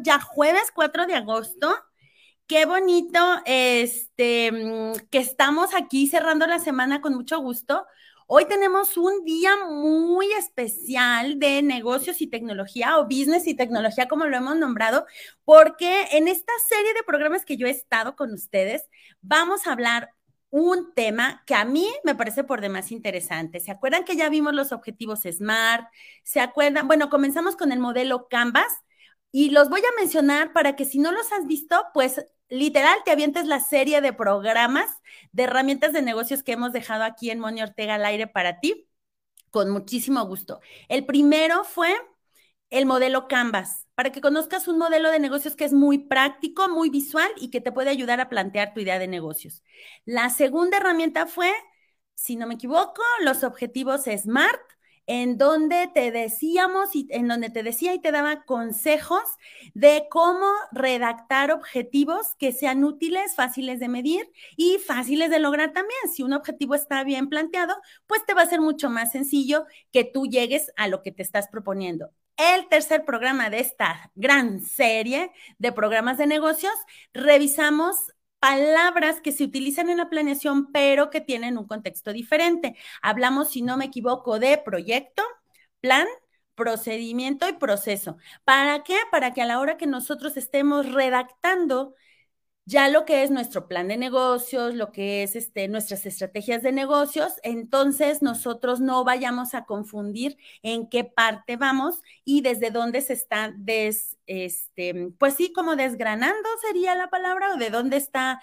ya jueves 4 de agosto. Qué bonito este, que estamos aquí cerrando la semana con mucho gusto. Hoy tenemos un día muy especial de negocios y tecnología o business y tecnología, como lo hemos nombrado, porque en esta serie de programas que yo he estado con ustedes, vamos a hablar un tema que a mí me parece por demás interesante. ¿Se acuerdan que ya vimos los objetivos SMART? ¿Se acuerdan? Bueno, comenzamos con el modelo Canvas y los voy a mencionar para que si no los has visto, pues literal te avientes la serie de programas de herramientas de negocios que hemos dejado aquí en Moni Ortega al aire para ti, con muchísimo gusto. El primero fue el modelo Canvas, para que conozcas un modelo de negocios que es muy práctico, muy visual y que te puede ayudar a plantear tu idea de negocios. La segunda herramienta fue, si no me equivoco, los objetivos SMART, en donde te decíamos y en donde te decía y te daba consejos de cómo redactar objetivos que sean útiles, fáciles de medir y fáciles de lograr también. Si un objetivo está bien planteado, pues te va a ser mucho más sencillo que tú llegues a lo que te estás proponiendo el tercer programa de esta gran serie de programas de negocios, revisamos palabras que se utilizan en la planeación, pero que tienen un contexto diferente. Hablamos, si no me equivoco, de proyecto, plan, procedimiento y proceso. ¿Para qué? Para que a la hora que nosotros estemos redactando ya lo que es nuestro plan de negocios, lo que es este, nuestras estrategias de negocios, entonces nosotros no vayamos a confundir en qué parte vamos y desde dónde se está des, este, pues sí, como desgranando sería la palabra, o de dónde está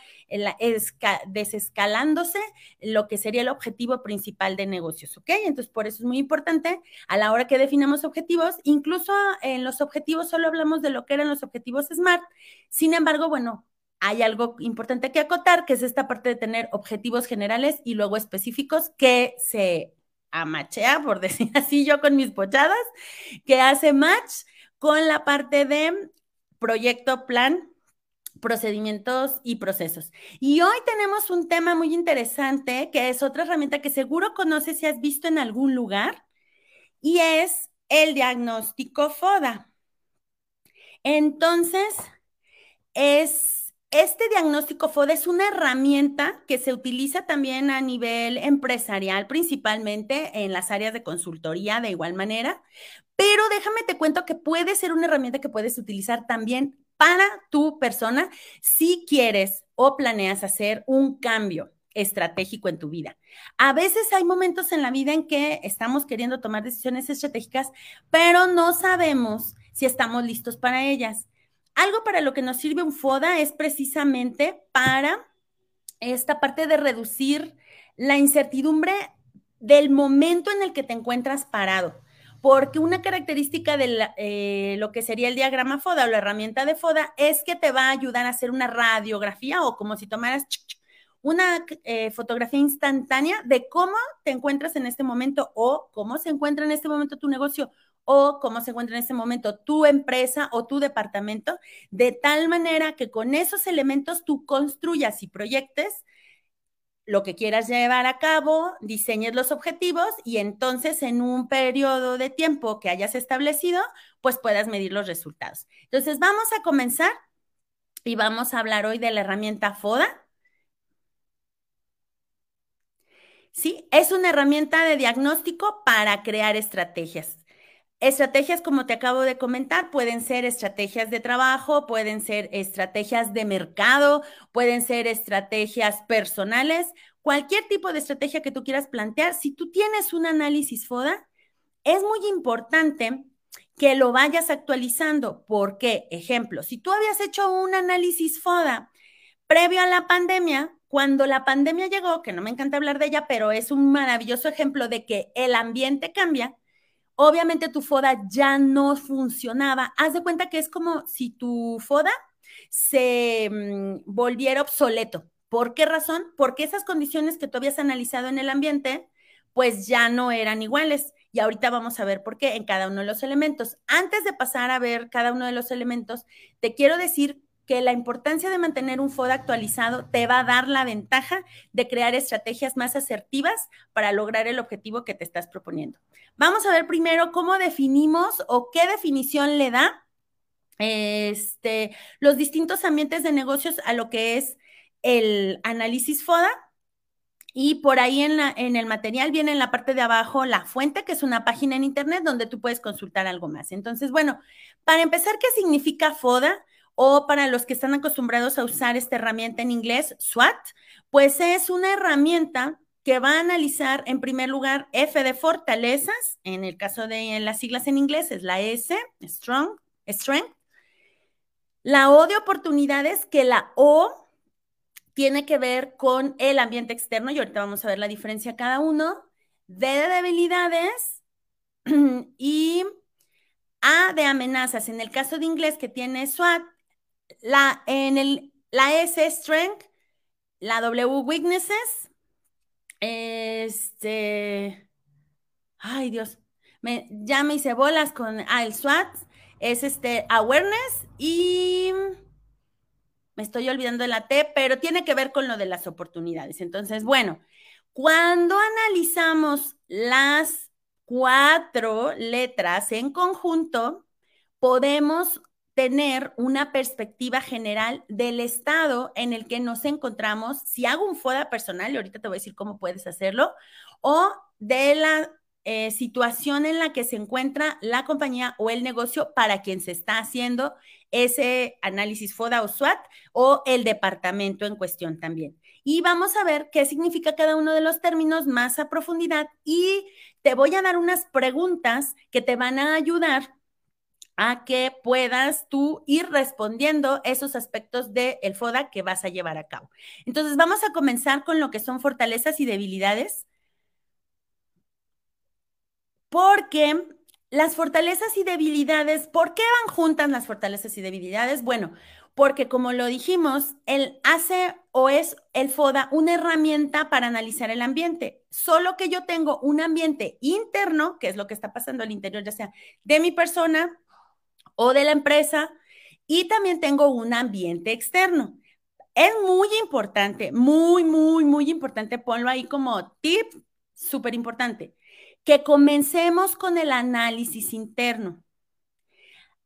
desescalándose lo que sería el objetivo principal de negocios, ¿ok? Entonces, por eso es muy importante a la hora que definamos objetivos, incluso en los objetivos solo hablamos de lo que eran los objetivos SMART, sin embargo, bueno, hay algo importante que acotar, que es esta parte de tener objetivos generales y luego específicos que se amachea, por decir así yo con mis pochadas, que hace match con la parte de proyecto, plan, procedimientos y procesos. Y hoy tenemos un tema muy interesante, que es otra herramienta que seguro conoces si has visto en algún lugar, y es el diagnóstico FODA. Entonces, es este diagnóstico FOD es una herramienta que se utiliza también a nivel empresarial, principalmente en las áreas de consultoría de igual manera, pero déjame te cuento que puede ser una herramienta que puedes utilizar también para tu persona si quieres o planeas hacer un cambio estratégico en tu vida. A veces hay momentos en la vida en que estamos queriendo tomar decisiones estratégicas, pero no sabemos si estamos listos para ellas. Algo para lo que nos sirve un FODA es precisamente para esta parte de reducir la incertidumbre del momento en el que te encuentras parado. Porque una característica de eh, lo que sería el diagrama FODA o la herramienta de FODA es que te va a ayudar a hacer una radiografía o como si tomaras una eh, fotografía instantánea de cómo te encuentras en este momento o cómo se encuentra en este momento tu negocio o cómo se encuentra en ese momento tu empresa o tu departamento, de tal manera que con esos elementos tú construyas y proyectes lo que quieras llevar a cabo, diseñes los objetivos y entonces en un periodo de tiempo que hayas establecido, pues puedas medir los resultados. Entonces vamos a comenzar y vamos a hablar hoy de la herramienta FODA. Sí, es una herramienta de diagnóstico para crear estrategias. Estrategias, como te acabo de comentar, pueden ser estrategias de trabajo, pueden ser estrategias de mercado, pueden ser estrategias personales, cualquier tipo de estrategia que tú quieras plantear. Si tú tienes un análisis FODA, es muy importante que lo vayas actualizando. ¿Por qué? Ejemplo, si tú habías hecho un análisis FODA previo a la pandemia, cuando la pandemia llegó, que no me encanta hablar de ella, pero es un maravilloso ejemplo de que el ambiente cambia, obviamente tu FODA ya no funcionaba. Haz de cuenta que es como si tu FODA se mm, volviera obsoleto. ¿Por qué razón? Porque esas condiciones que tú habías analizado en el ambiente, pues ya no eran iguales. Y ahorita vamos a ver por qué en cada uno de los elementos. Antes de pasar a ver cada uno de los elementos, te quiero decir que la importancia de mantener un FODA actualizado te va a dar la ventaja de crear estrategias más asertivas para lograr el objetivo que te estás proponiendo. Vamos a ver primero cómo definimos o qué definición le da este, los distintos ambientes de negocios a lo que es el análisis FODA. Y por ahí en, la, en el material viene en la parte de abajo la fuente, que es una página en Internet donde tú puedes consultar algo más. Entonces, bueno, para empezar, ¿qué significa FODA? O para los que están acostumbrados a usar esta herramienta en inglés, SWAT, pues es una herramienta que va a analizar en primer lugar F de fortalezas, en el caso de las siglas en inglés es la S, strong, strength, la O de oportunidades, que la O tiene que ver con el ambiente externo, y ahorita vamos a ver la diferencia cada uno. D de debilidades y A de amenazas. En el caso de inglés que tiene SWAT, la, en el, la S strength, la W weaknesses, este, ay Dios, me, ya me hice bolas con ah, el SWAT, es este awareness y me estoy olvidando de la T, pero tiene que ver con lo de las oportunidades. Entonces, bueno, cuando analizamos las cuatro letras en conjunto, podemos tener una perspectiva general del estado en el que nos encontramos, si hago un FODA personal, y ahorita te voy a decir cómo puedes hacerlo, o de la eh, situación en la que se encuentra la compañía o el negocio para quien se está haciendo ese análisis FODA o SWAT o el departamento en cuestión también. Y vamos a ver qué significa cada uno de los términos más a profundidad y te voy a dar unas preguntas que te van a ayudar a que puedas tú ir respondiendo esos aspectos del el FODA que vas a llevar a cabo. Entonces, vamos a comenzar con lo que son fortalezas y debilidades porque las fortalezas y debilidades, ¿por qué van juntas las fortalezas y debilidades? Bueno, porque como lo dijimos, él hace o es el FODA una herramienta para analizar el ambiente. Solo que yo tengo un ambiente interno, que es lo que está pasando al interior, ya sea de mi persona o de la empresa, y también tengo un ambiente externo. Es muy importante, muy, muy, muy importante, ponlo ahí como tip súper importante que comencemos con el análisis interno.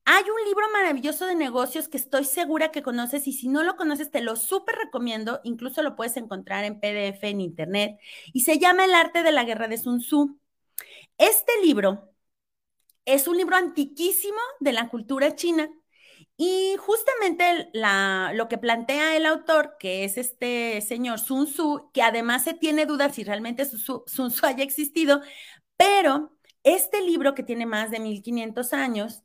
Hay un libro maravilloso de negocios que estoy segura que conoces y si no lo conoces te lo súper recomiendo, incluso lo puedes encontrar en PDF en internet y se llama El arte de la guerra de Sun Tzu. Este libro es un libro antiquísimo de la cultura china. Y justamente lo que plantea el autor, que es este señor Sun Tzu, que además se tiene dudas si realmente Sun Tzu haya existido, pero este libro que tiene más de 1500 años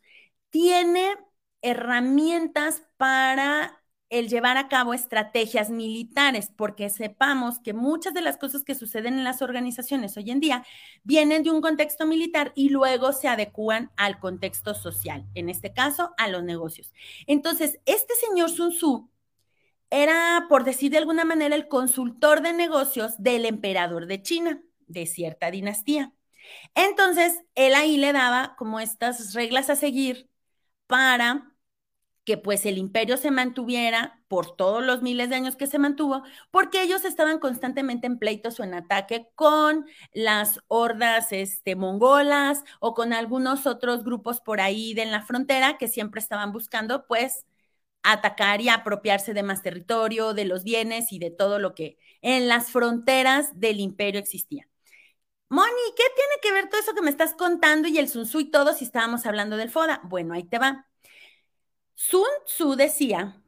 tiene herramientas para el llevar a cabo estrategias militares, porque sepamos que muchas de las cosas que suceden en las organizaciones hoy en día vienen de un contexto militar y luego se adecúan al contexto social, en este caso a los negocios. Entonces, este señor Sun Tzu era, por decir de alguna manera, el consultor de negocios del emperador de China, de cierta dinastía. Entonces, él ahí le daba como estas reglas a seguir para que pues el imperio se mantuviera por todos los miles de años que se mantuvo, porque ellos estaban constantemente en pleitos o en ataque con las hordas este, mongolas o con algunos otros grupos por ahí de la frontera que siempre estaban buscando pues atacar y apropiarse de más territorio, de los bienes y de todo lo que en las fronteras del imperio existía. Moni, ¿qué tiene que ver todo eso que me estás contando y el Sun Tzu y todo si estábamos hablando del FODA? Bueno, ahí te va. Sun Tzu decía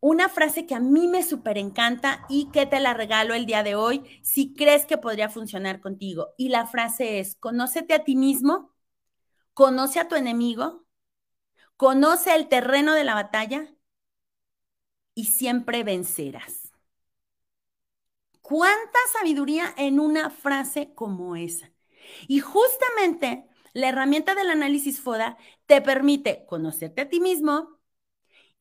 una frase que a mí me súper encanta y que te la regalo el día de hoy si crees que podría funcionar contigo. Y la frase es, conócete a ti mismo, conoce a tu enemigo, conoce el terreno de la batalla y siempre vencerás. ¿Cuánta sabiduría en una frase como esa? Y justamente la herramienta del análisis FODA te permite conocerte a ti mismo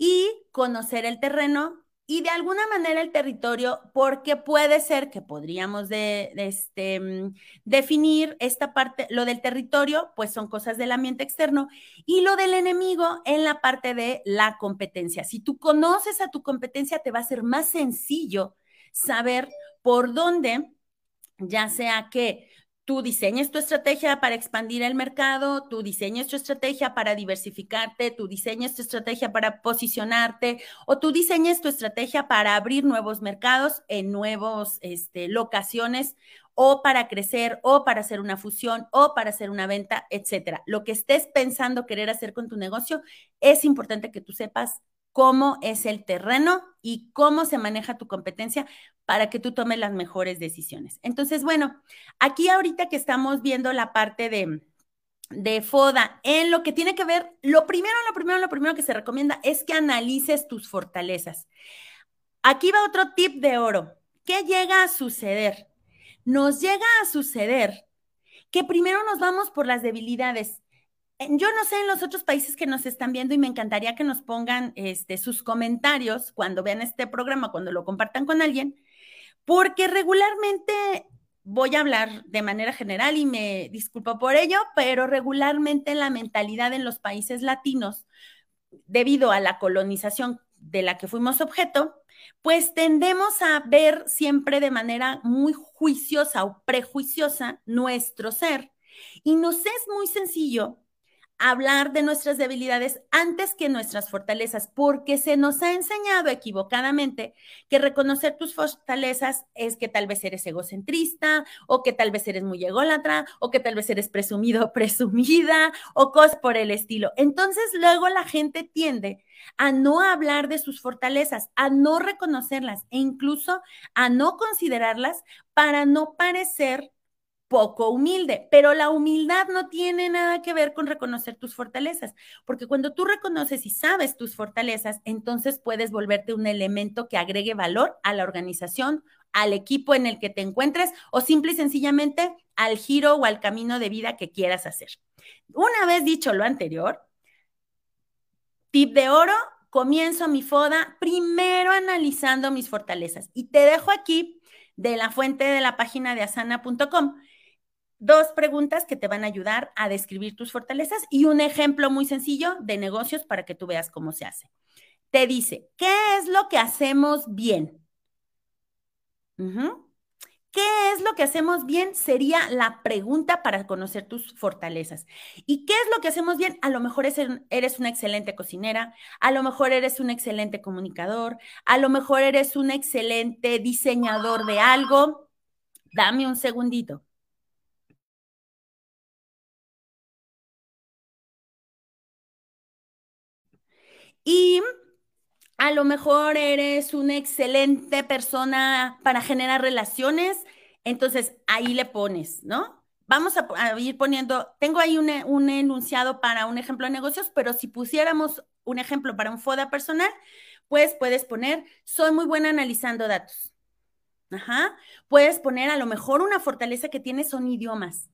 y conocer el terreno y de alguna manera el territorio, porque puede ser que podríamos este, mm, definir esta parte, lo del territorio, pues son cosas del ambiente externo, y lo del enemigo en la parte de la competencia. Si tú conoces a tu competencia, te va a ser más sencillo saber por dónde, ya sea que Tú diseñas tu estrategia para expandir el mercado, tú diseñas tu estrategia para diversificarte, tú diseñas tu estrategia para posicionarte o tú diseñas tu estrategia para abrir nuevos mercados en nuevas este, locaciones o para crecer o para hacer una fusión o para hacer una venta, etcétera. Lo que estés pensando querer hacer con tu negocio, es importante que tú sepas cómo es el terreno y cómo se maneja tu competencia para que tú tomes las mejores decisiones. Entonces, bueno, aquí ahorita que estamos viendo la parte de, de FODA, en lo que tiene que ver, lo primero, lo primero, lo primero que se recomienda es que analices tus fortalezas. Aquí va otro tip de oro. ¿Qué llega a suceder? Nos llega a suceder que primero nos vamos por las debilidades yo no sé en los otros países que nos están viendo y me encantaría que nos pongan este, sus comentarios cuando vean este programa, cuando lo compartan con alguien, porque regularmente voy a hablar de manera general y me disculpo por ello, pero regularmente la mentalidad en los países latinos, debido a la colonización de la que fuimos objeto, pues tendemos a ver siempre de manera muy juiciosa o prejuiciosa nuestro ser. Y nos es muy sencillo hablar de nuestras debilidades antes que nuestras fortalezas, porque se nos ha enseñado equivocadamente que reconocer tus fortalezas es que tal vez eres egocentrista o que tal vez eres muy ególatra o que tal vez eres presumido o presumida o cosas por el estilo. Entonces luego la gente tiende a no hablar de sus fortalezas, a no reconocerlas e incluso a no considerarlas para no parecer poco humilde, pero la humildad no tiene nada que ver con reconocer tus fortalezas, porque cuando tú reconoces y sabes tus fortalezas, entonces puedes volverte un elemento que agregue valor a la organización, al equipo en el que te encuentres o simple y sencillamente al giro o al camino de vida que quieras hacer. Una vez dicho lo anterior, tip de oro, comienzo mi foda primero analizando mis fortalezas y te dejo aquí de la fuente de la página de asana.com dos preguntas que te van a ayudar a describir tus fortalezas y un ejemplo muy sencillo de negocios para que tú veas cómo se hace. Te dice, ¿qué es lo que hacemos bien? ¿Qué es lo que hacemos bien? Sería la pregunta para conocer tus fortalezas. ¿Y qué es lo que hacemos bien? A lo mejor eres una excelente cocinera, a lo mejor eres un excelente comunicador, a lo mejor eres un excelente diseñador de algo. Dame un segundito. Y a lo mejor eres una excelente persona para generar relaciones, entonces ahí le pones, ¿no? Vamos a, ir poniendo, tengo ahí un, un, enunciado para un ejemplo de negocios, pero si pusiéramos un ejemplo para un FODA personal, pues puedes poner, soy muy buena analizando datos. Ajá. Puedes poner a lo mejor una fortaleza que tienes son idiomas.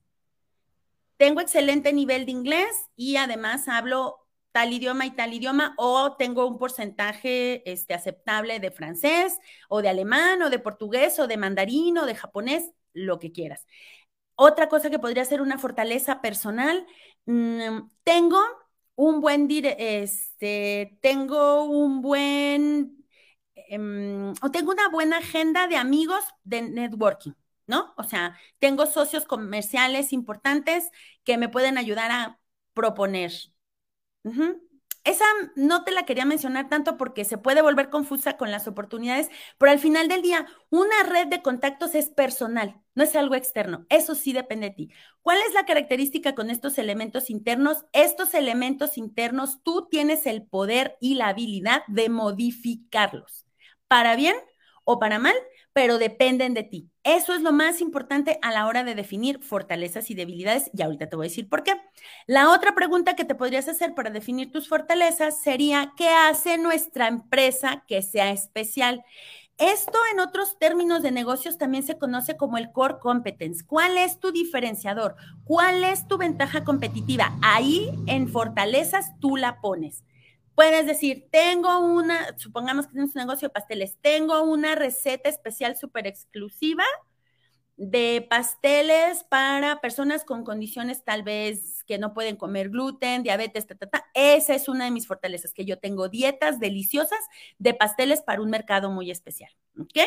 Tengo excelente nivel de inglés y además hablo tal idioma y tal idioma, o tengo un porcentaje este, aceptable de francés, o de alemán, o de portugués, o de mandarín, o de japonés, lo que quieras. Otra cosa que podría ser una fortaleza personal, mm, tengo un buen, este, tengo un buen, em, o tengo una buena agenda de amigos de networking. ¿No? O sea, tengo socios comerciales importantes que me pueden ayudar a proponer esa no te la quería mencionar tanto porque se puede volver confusa con las oportunidades, pero al final del día, una red de contactos es personal, no es algo externo. Eso sí depende de ti. ¿Cuál es la característica con estos elementos internos? Estos elementos internos, tú tienes el poder y la habilidad de modificarlos, para bien o para mal, pero dependen de ti. Eso es lo más importante a la hora de definir fortalezas y debilidades y ahorita te voy a decir por qué. La otra pregunta que te podrías hacer para definir tus fortalezas sería, ¿qué hace nuestra empresa que sea especial? Esto en otros términos de negocios también se conoce como el core competence. ¿Cuál es tu diferenciador? ¿Cuál es tu ventaja competitiva? Ahí en fortalezas tú la pones. Puedes decir, tengo una, supongamos que tienes un negocio de pasteles, tengo una receta especial súper exclusiva de pasteles para personas con condiciones tal vez que no pueden comer gluten, diabetes, ta, ta, ta. Esa es una de mis fortalezas, que yo tengo dietas deliciosas de pasteles para un mercado muy especial. ¿Ok?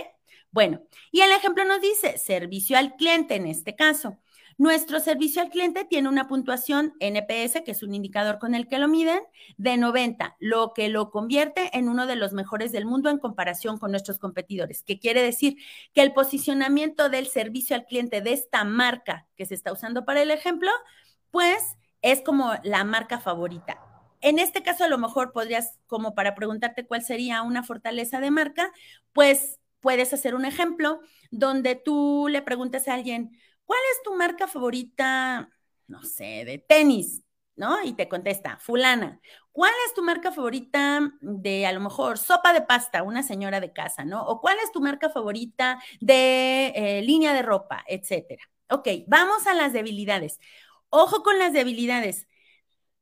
Bueno, y el ejemplo nos dice servicio al cliente en este caso. Nuestro servicio al cliente tiene una puntuación NPS, que es un indicador con el que lo miden, de 90, lo que lo convierte en uno de los mejores del mundo en comparación con nuestros competidores, que quiere decir que el posicionamiento del servicio al cliente de esta marca que se está usando para el ejemplo, pues es como la marca favorita. En este caso, a lo mejor podrías, como para preguntarte cuál sería una fortaleza de marca, pues puedes hacer un ejemplo donde tú le preguntes a alguien, ¿cuál es tu marca favorita, no sé, de tenis? ¿No? Y te contesta, fulana, ¿cuál es tu marca favorita de a lo mejor sopa de pasta, una señora de casa, ¿no? O cuál es tu marca favorita de eh, línea de ropa, etcétera. Ok, vamos a las debilidades. Ojo con las debilidades.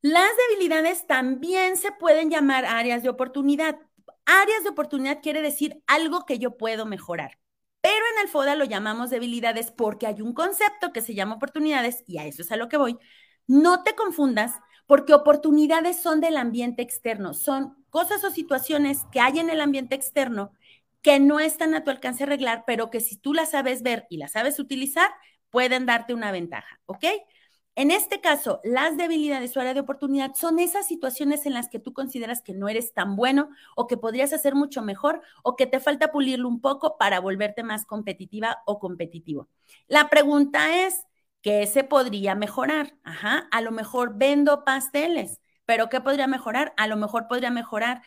Las debilidades también se pueden llamar áreas de oportunidad. Áreas de oportunidad quiere decir algo que yo puedo mejorar. Pero en el FODA lo llamamos debilidades porque hay un concepto que se llama oportunidades y a eso es a lo que voy. No te confundas porque oportunidades son del ambiente externo, son cosas o situaciones que hay en el ambiente externo que no están a tu alcance arreglar, pero que si tú las sabes ver y las sabes utilizar, pueden darte una ventaja, ¿ok? En este caso, las debilidades o área de oportunidad son esas situaciones en las que tú consideras que no eres tan bueno o que podrías hacer mucho mejor o que te falta pulirlo un poco para volverte más competitiva o competitivo. La pregunta es, ¿qué se podría mejorar? Ajá, a lo mejor vendo pasteles, pero ¿qué podría mejorar? A lo mejor podría mejorar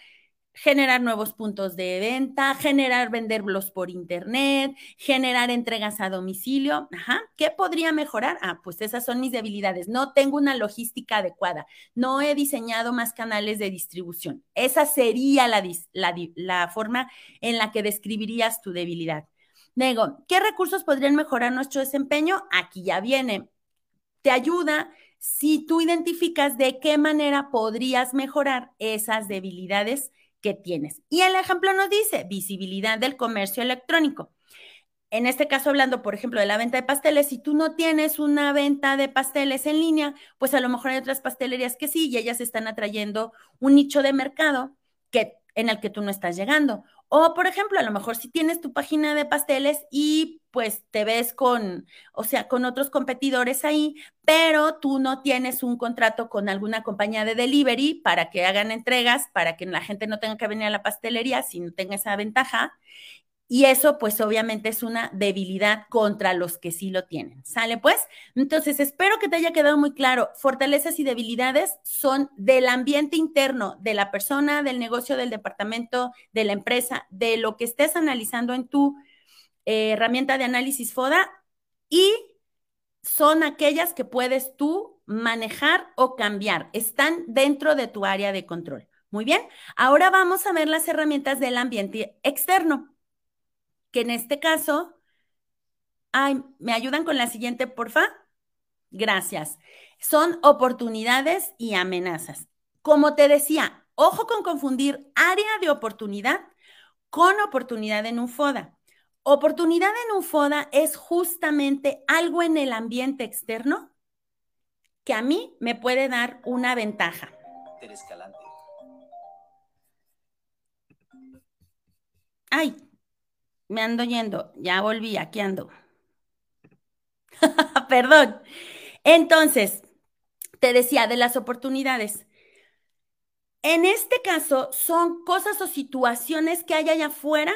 generar nuevos puntos de venta, generar venderlos por internet, generar entregas a domicilio. Ajá. ¿Qué podría mejorar? Ah, pues esas son mis debilidades. No tengo una logística adecuada. No he diseñado más canales de distribución. Esa sería la, la, la forma en la que describirías tu debilidad. Nego, ¿qué recursos podrían mejorar nuestro desempeño? Aquí ya viene. Te ayuda si tú identificas de qué manera podrías mejorar esas debilidades que tienes. Y el ejemplo nos dice visibilidad del comercio electrónico. En este caso, hablando, por ejemplo, de la venta de pasteles, si tú no tienes una venta de pasteles en línea, pues a lo mejor hay otras pastelerías que sí y ellas están atrayendo un nicho de mercado que, en el que tú no estás llegando. O, por ejemplo, a lo mejor si tienes tu página de pasteles y pues te ves con, o sea, con otros competidores ahí, pero tú no tienes un contrato con alguna compañía de delivery para que hagan entregas, para que la gente no tenga que venir a la pastelería, si no tenga esa ventaja. Y eso, pues obviamente es una debilidad contra los que sí lo tienen. ¿Sale pues? Entonces, espero que te haya quedado muy claro. Fortalezas y debilidades son del ambiente interno de la persona, del negocio, del departamento, de la empresa, de lo que estés analizando en tu eh, herramienta de análisis FODA y son aquellas que puedes tú manejar o cambiar. Están dentro de tu área de control. Muy bien. Ahora vamos a ver las herramientas del ambiente externo que en este caso, ay, ¿me ayudan con la siguiente, porfa? Gracias. Son oportunidades y amenazas. Como te decía, ojo con confundir área de oportunidad con oportunidad en un FODA. Oportunidad en un FODA es justamente algo en el ambiente externo que a mí me puede dar una ventaja. Ay, me ando yendo, ya volví, aquí ando. Perdón. Entonces, te decía de las oportunidades. En este caso, son cosas o situaciones que hay allá afuera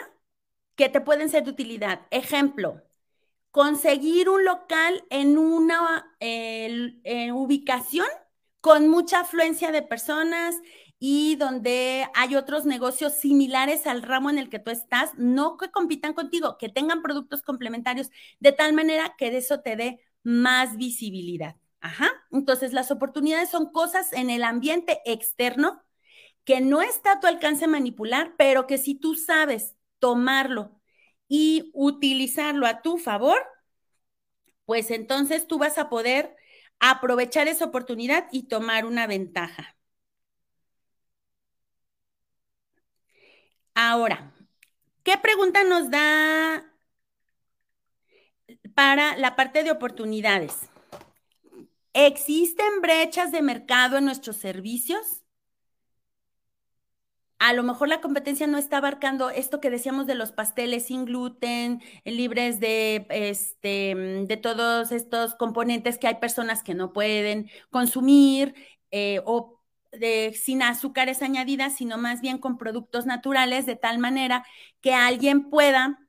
que te pueden ser de utilidad. Ejemplo, conseguir un local en una ubicación con mucha afluencia de personas y donde hay otros negocios similares al ramo en el que tú estás, no que compitan contigo, que tengan productos complementarios, de tal manera que de eso te dé más visibilidad. Ajá. Entonces, las oportunidades son cosas en el ambiente externo que no está a tu alcance manipular, pero que si tú sabes tomarlo y utilizarlo a tu favor, pues entonces tú vas a poder aprovechar esa oportunidad y tomar una ventaja. Ahora, ¿qué pregunta nos da para la parte de oportunidades? ¿Existen brechas de mercado en nuestros servicios? a lo mejor la competencia no está abarcando esto que decíamos de los pasteles sin gluten, libres de, este, de todos estos componentes que hay personas que no pueden consumir eh, o de, sin azúcares añadidas, sino más bien con productos naturales, de tal manera que alguien pueda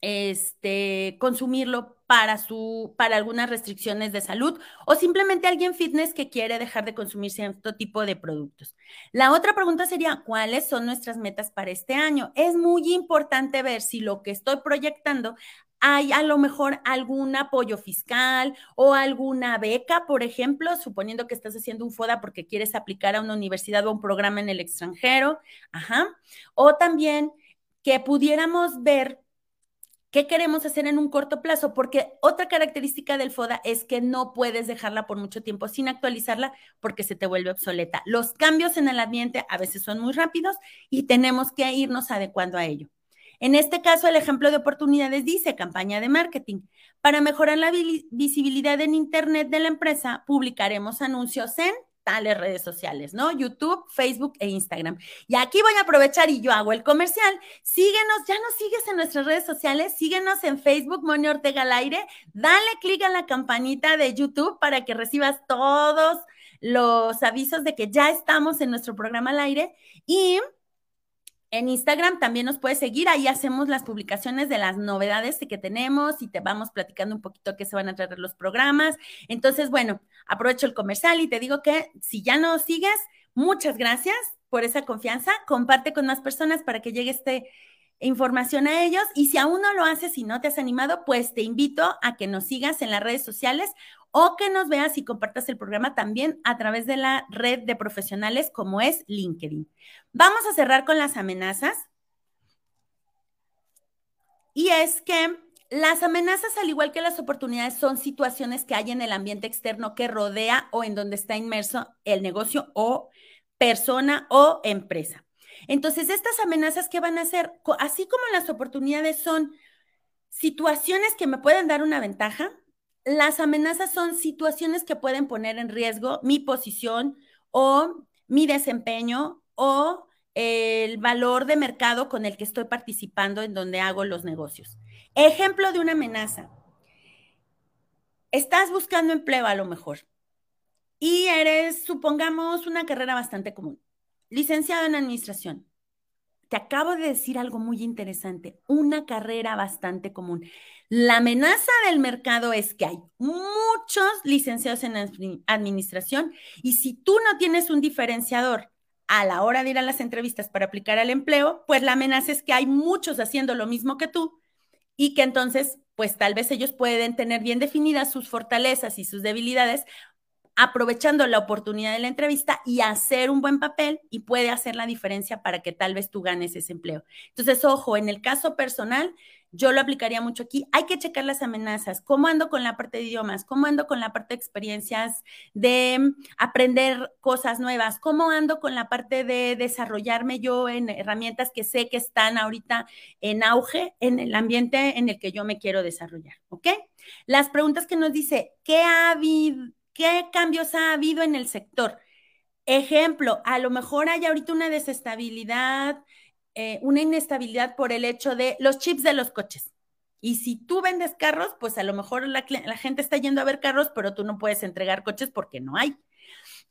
este, consumirlo para, su, para algunas restricciones de salud o simplemente alguien fitness que quiere dejar de consumir cierto tipo de productos. La otra pregunta sería, ¿cuáles son nuestras metas para este año? Es muy importante ver si lo que estoy proyectando hay a lo mejor algún apoyo fiscal o alguna beca, por ejemplo, suponiendo que estás haciendo un FODA porque quieres aplicar a una universidad o un programa en el extranjero, ajá, o también que pudiéramos ver ¿Qué queremos hacer en un corto plazo? Porque otra característica del FODA es que no puedes dejarla por mucho tiempo sin actualizarla porque se te vuelve obsoleta. Los cambios en el ambiente a veces son muy rápidos y tenemos que irnos adecuando a ello. En este caso, el ejemplo de oportunidades dice campaña de marketing. Para mejorar la visibilidad en Internet de la empresa, publicaremos anuncios en tales redes sociales, ¿no? YouTube, Facebook e Instagram. Y aquí voy a aprovechar y yo hago el comercial. Síguenos, ya nos sigues en nuestras redes sociales, síguenos en Facebook, Moni Ortega al aire, dale clic a la campanita de YouTube para que recibas todos los avisos de que ya estamos en nuestro programa al aire y en Instagram también nos puedes seguir, ahí hacemos las publicaciones de las novedades que tenemos y te vamos platicando un poquito qué se van a traer los programas. Entonces, bueno, aprovecho el comercial y te digo que si ya no sigues, muchas gracias por esa confianza. Comparte con más personas para que llegue esta información a ellos. Y si aún no lo haces y no te has animado, pues te invito a que nos sigas en las redes sociales o que nos veas y compartas el programa también a través de la red de profesionales como es LinkedIn. Vamos a cerrar con las amenazas. Y es que las amenazas, al igual que las oportunidades, son situaciones que hay en el ambiente externo que rodea o en donde está inmerso el negocio o persona o empresa. Entonces, estas amenazas, ¿qué van a hacer? Así como las oportunidades son situaciones que me pueden dar una ventaja, las amenazas son situaciones que pueden poner en riesgo mi posición o mi desempeño o el valor de mercado con el que estoy participando en donde hago los negocios. Ejemplo de una amenaza. Estás buscando empleo a lo mejor y eres, supongamos, una carrera bastante común, licenciado en administración te acabo de decir algo muy interesante, una carrera bastante común. La amenaza del mercado es que hay muchos licenciados en administración y si tú no tienes un diferenciador a la hora de ir a las entrevistas para aplicar al empleo, pues la amenaza es que hay muchos haciendo lo mismo que tú y que entonces, pues tal vez ellos pueden tener bien definidas sus fortalezas y sus debilidades aprovechando la oportunidad de la entrevista y hacer un buen papel y puede hacer la diferencia para que tal vez tú ganes ese empleo. Entonces, ojo, en el caso personal, yo lo aplicaría mucho aquí. Hay que checar las amenazas. ¿Cómo ando con la parte de idiomas? ¿Cómo ando con la parte de experiencias de aprender cosas nuevas? ¿Cómo ando con la parte de desarrollarme yo en herramientas que sé que están ahorita en auge en el ambiente en el que yo me quiero desarrollar? ¿Ok? Las preguntas que nos dice, ¿qué ha habido? ¿Qué cambios ha habido en el sector? Ejemplo, a lo mejor hay ahorita una desestabilidad, eh, una inestabilidad por el hecho de los chips de los coches. Y si tú vendes carros, pues a lo mejor la, gente está yendo a ver carros, pero tú no puedes entregar coches porque no hay.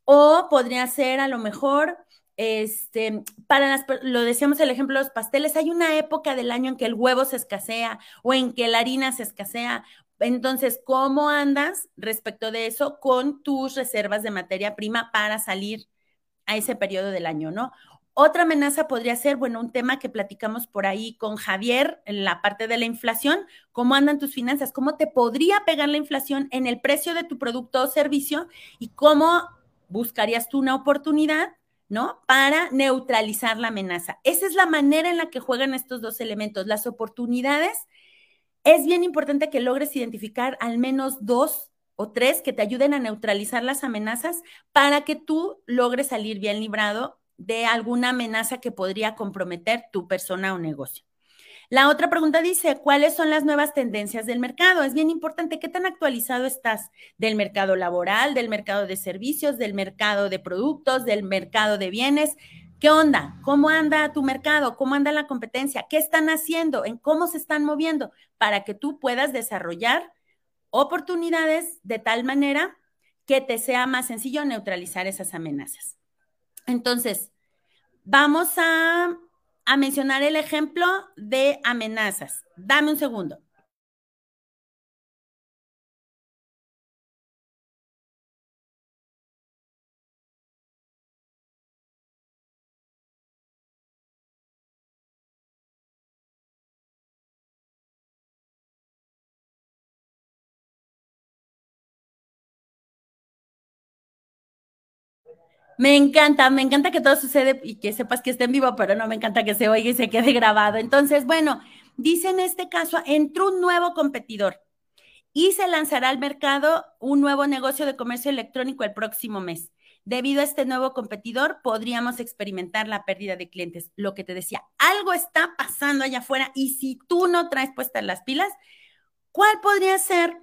O podría ser a lo mejor, este, para las, lo decíamos el ejemplo de los pasteles, hay una época del año en que el huevo se escasea o en que la harina se escasea entonces, ¿cómo andas respecto de eso con tus reservas de materia prima para salir a ese periodo del año, no? Otra amenaza podría ser, bueno, un tema que platicamos por ahí con Javier en la parte de la inflación, cómo andan tus finanzas, cómo te podría pegar la inflación en el precio de tu producto o servicio y cómo buscarías tú una oportunidad, ¿no? Para neutralizar la amenaza. Esa es la manera en la que juegan estos dos elementos, las oportunidades es bien importante que logres identificar al menos dos o tres que te ayuden a neutralizar las amenazas para que tú logres salir bien librado de alguna amenaza que podría comprometer tu persona o negocio. La otra pregunta dice, ¿cuáles son las nuevas tendencias del mercado? Es bien importante, ¿qué tan actualizado estás del mercado laboral, del mercado de servicios, del mercado de productos, del mercado de bienes? ¿Qué onda? ¿Cómo anda tu mercado? ¿Cómo anda la competencia? ¿Qué están haciendo? ¿En cómo se están moviendo? Para que tú puedas desarrollar oportunidades de tal manera que te sea más sencillo neutralizar esas amenazas. Entonces, vamos a a mencionar el ejemplo de amenazas. Dame un segundo. Me encanta, me encanta que todo sucede y que sepas que esté en vivo, pero no me encanta que se oiga y se quede grabado. Entonces, bueno, dice en este caso, entró un nuevo competidor y se lanzará al mercado un nuevo negocio de comercio electrónico el próximo mes. Debido a este nuevo competidor, podríamos experimentar la pérdida de clientes. Lo que te decía, algo está pasando allá afuera y si tú no traes puestas las pilas, ¿cuál podría ser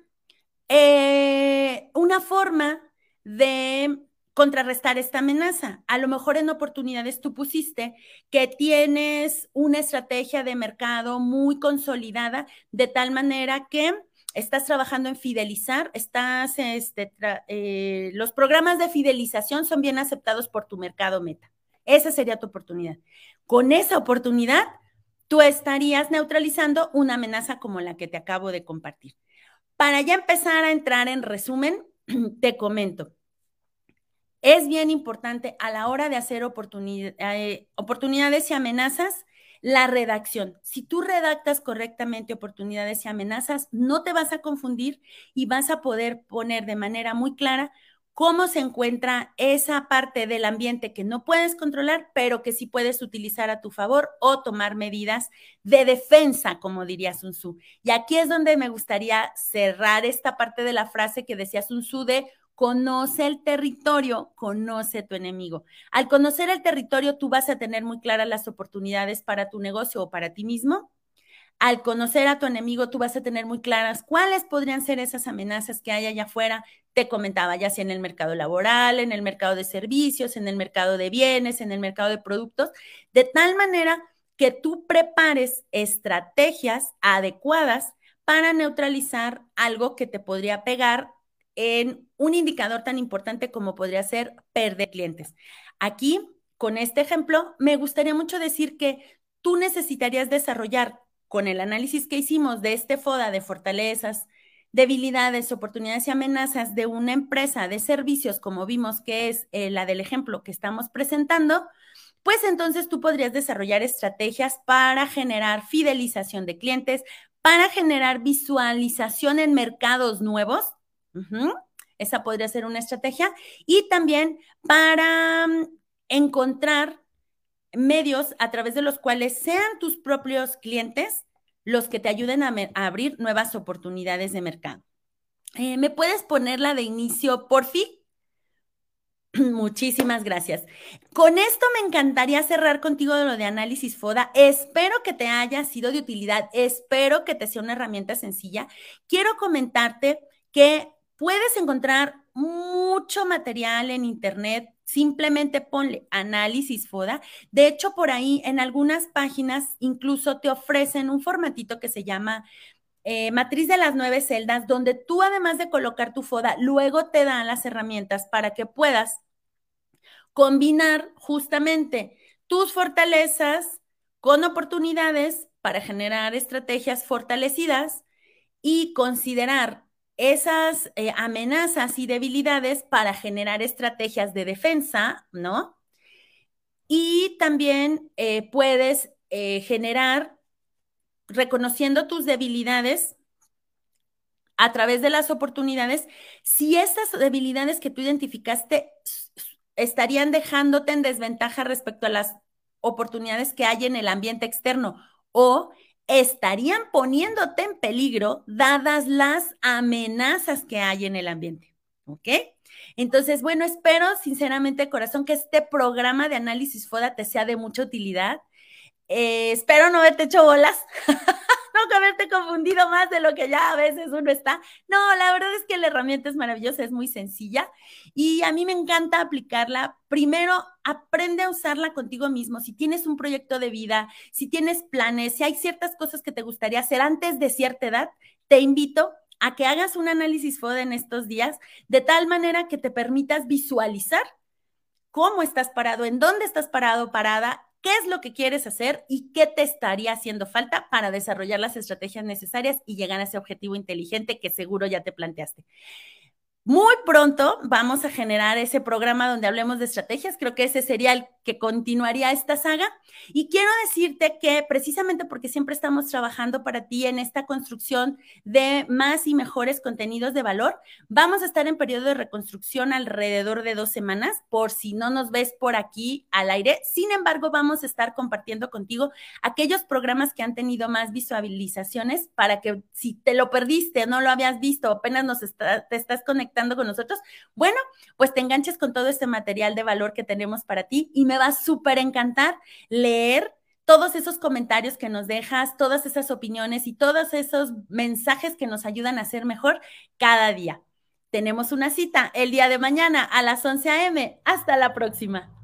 eh, una forma de contrarrestar esta amenaza. A lo mejor en oportunidades tú pusiste que tienes una estrategia de mercado muy consolidada de tal manera que estás trabajando en fidelizar, estás, este, eh, los programas de fidelización son bien aceptados por tu mercado meta. Esa sería tu oportunidad. Con esa oportunidad, tú estarías neutralizando una amenaza como la que te acabo de compartir. Para ya empezar a entrar en resumen, te comento. Es bien importante a la hora de hacer eh, oportunidades y amenazas, la redacción. Si tú redactas correctamente oportunidades y amenazas, no te vas a confundir y vas a poder poner de manera muy clara cómo se encuentra esa parte del ambiente que no puedes controlar, pero que sí puedes utilizar a tu favor o tomar medidas de defensa, como diría Sun Tzu. Y aquí es donde me gustaría cerrar esta parte de la frase que decía Sun Tzu de Conoce el territorio, conoce tu enemigo. Al conocer el territorio, tú vas a tener muy claras las oportunidades para tu negocio o para ti mismo. Al conocer a tu enemigo, tú vas a tener muy claras cuáles podrían ser esas amenazas que hay allá afuera. Te comentaba, ya sea en el mercado laboral, en el mercado de servicios, en el mercado de bienes, en el mercado de productos, de tal manera que tú prepares estrategias adecuadas para neutralizar algo que te podría pegar en un indicador tan importante como podría ser perder clientes. Aquí, con este ejemplo, me gustaría mucho decir que tú necesitarías desarrollar con el análisis que hicimos de este FODA de fortalezas, debilidades, oportunidades y amenazas de una empresa de servicios, como vimos que es eh, la del ejemplo que estamos presentando, pues entonces tú podrías desarrollar estrategias para generar fidelización de clientes, para generar visualización en mercados nuevos esa podría ser una estrategia. Y también para mm, encontrar medios a través de los cuales sean tus propios clientes los que te ayuden a, abrir nuevas oportunidades de mercado. Eh, ¿Me puedes poner la de inicio, por fin? Muchísimas gracias. Con esto me encantaría cerrar contigo de lo de análisis FODA. Espero que te haya sido de utilidad. Espero que te sea una herramienta sencilla. Quiero comentarte que Puedes encontrar mucho material en Internet, simplemente ponle análisis FODA. De hecho, por ahí en algunas páginas incluso te ofrecen un formatito que se llama eh, matriz de las nueve celdas, donde tú además de colocar tu FODA, luego te dan las herramientas para que puedas combinar justamente tus fortalezas con oportunidades para generar estrategias fortalecidas y considerar esas eh, amenazas y debilidades para generar estrategias de defensa, ¿no? Y también eh, puedes eh, generar, reconociendo tus debilidades a través de las oportunidades, si estas debilidades que tú identificaste estarían dejándote en desventaja respecto a las oportunidades que hay en el ambiente externo o estarían poniéndote en peligro dadas las amenazas que hay en el ambiente. ¿Ok? Entonces, bueno, espero sinceramente, corazón, que este programa de análisis FODA te sea de mucha utilidad. Eh, espero no haberte hecho bolas. no haberte confundido más de lo que ya a veces uno está. No, la verdad es que la herramienta es maravillosa, es muy sencilla y a mí me encanta aplicarla. Primero, aprende a usarla contigo mismo. Si tienes un proyecto de vida, si tienes planes, si hay ciertas cosas que te gustaría hacer antes de cierta edad, te invito a que hagas un análisis FODA en estos días de tal manera que te permitas visualizar cómo estás parado, en dónde estás parado, parada qué es lo que quieres hacer y qué te estaría haciendo falta para desarrollar las estrategias necesarias y llegar a ese objetivo inteligente que seguro ya te planteaste. Muy pronto vamos a generar ese programa donde hablemos de estrategias. Creo que ese sería el que continuaría esta saga. Y quiero decirte que precisamente porque siempre estamos trabajando para ti en esta construcción de más y mejores contenidos de valor, vamos a estar en periodo de reconstrucción alrededor de dos semanas, por si no nos ves por aquí al aire. Sin embargo, vamos a estar compartiendo contigo aquellos programas que han tenido más visualizaciones para que si te lo perdiste, no lo habías visto, apenas nos te estás conectando con nosotros, bueno, pues te enganches con todo este material de valor que tenemos para ti y me va a súper encantar leer todos esos comentarios que nos dejas, todas esas opiniones y todos esos mensajes que nos ayudan a ser mejor cada día. Tenemos una cita el día de mañana a las 11 a.m. Hasta la próxima.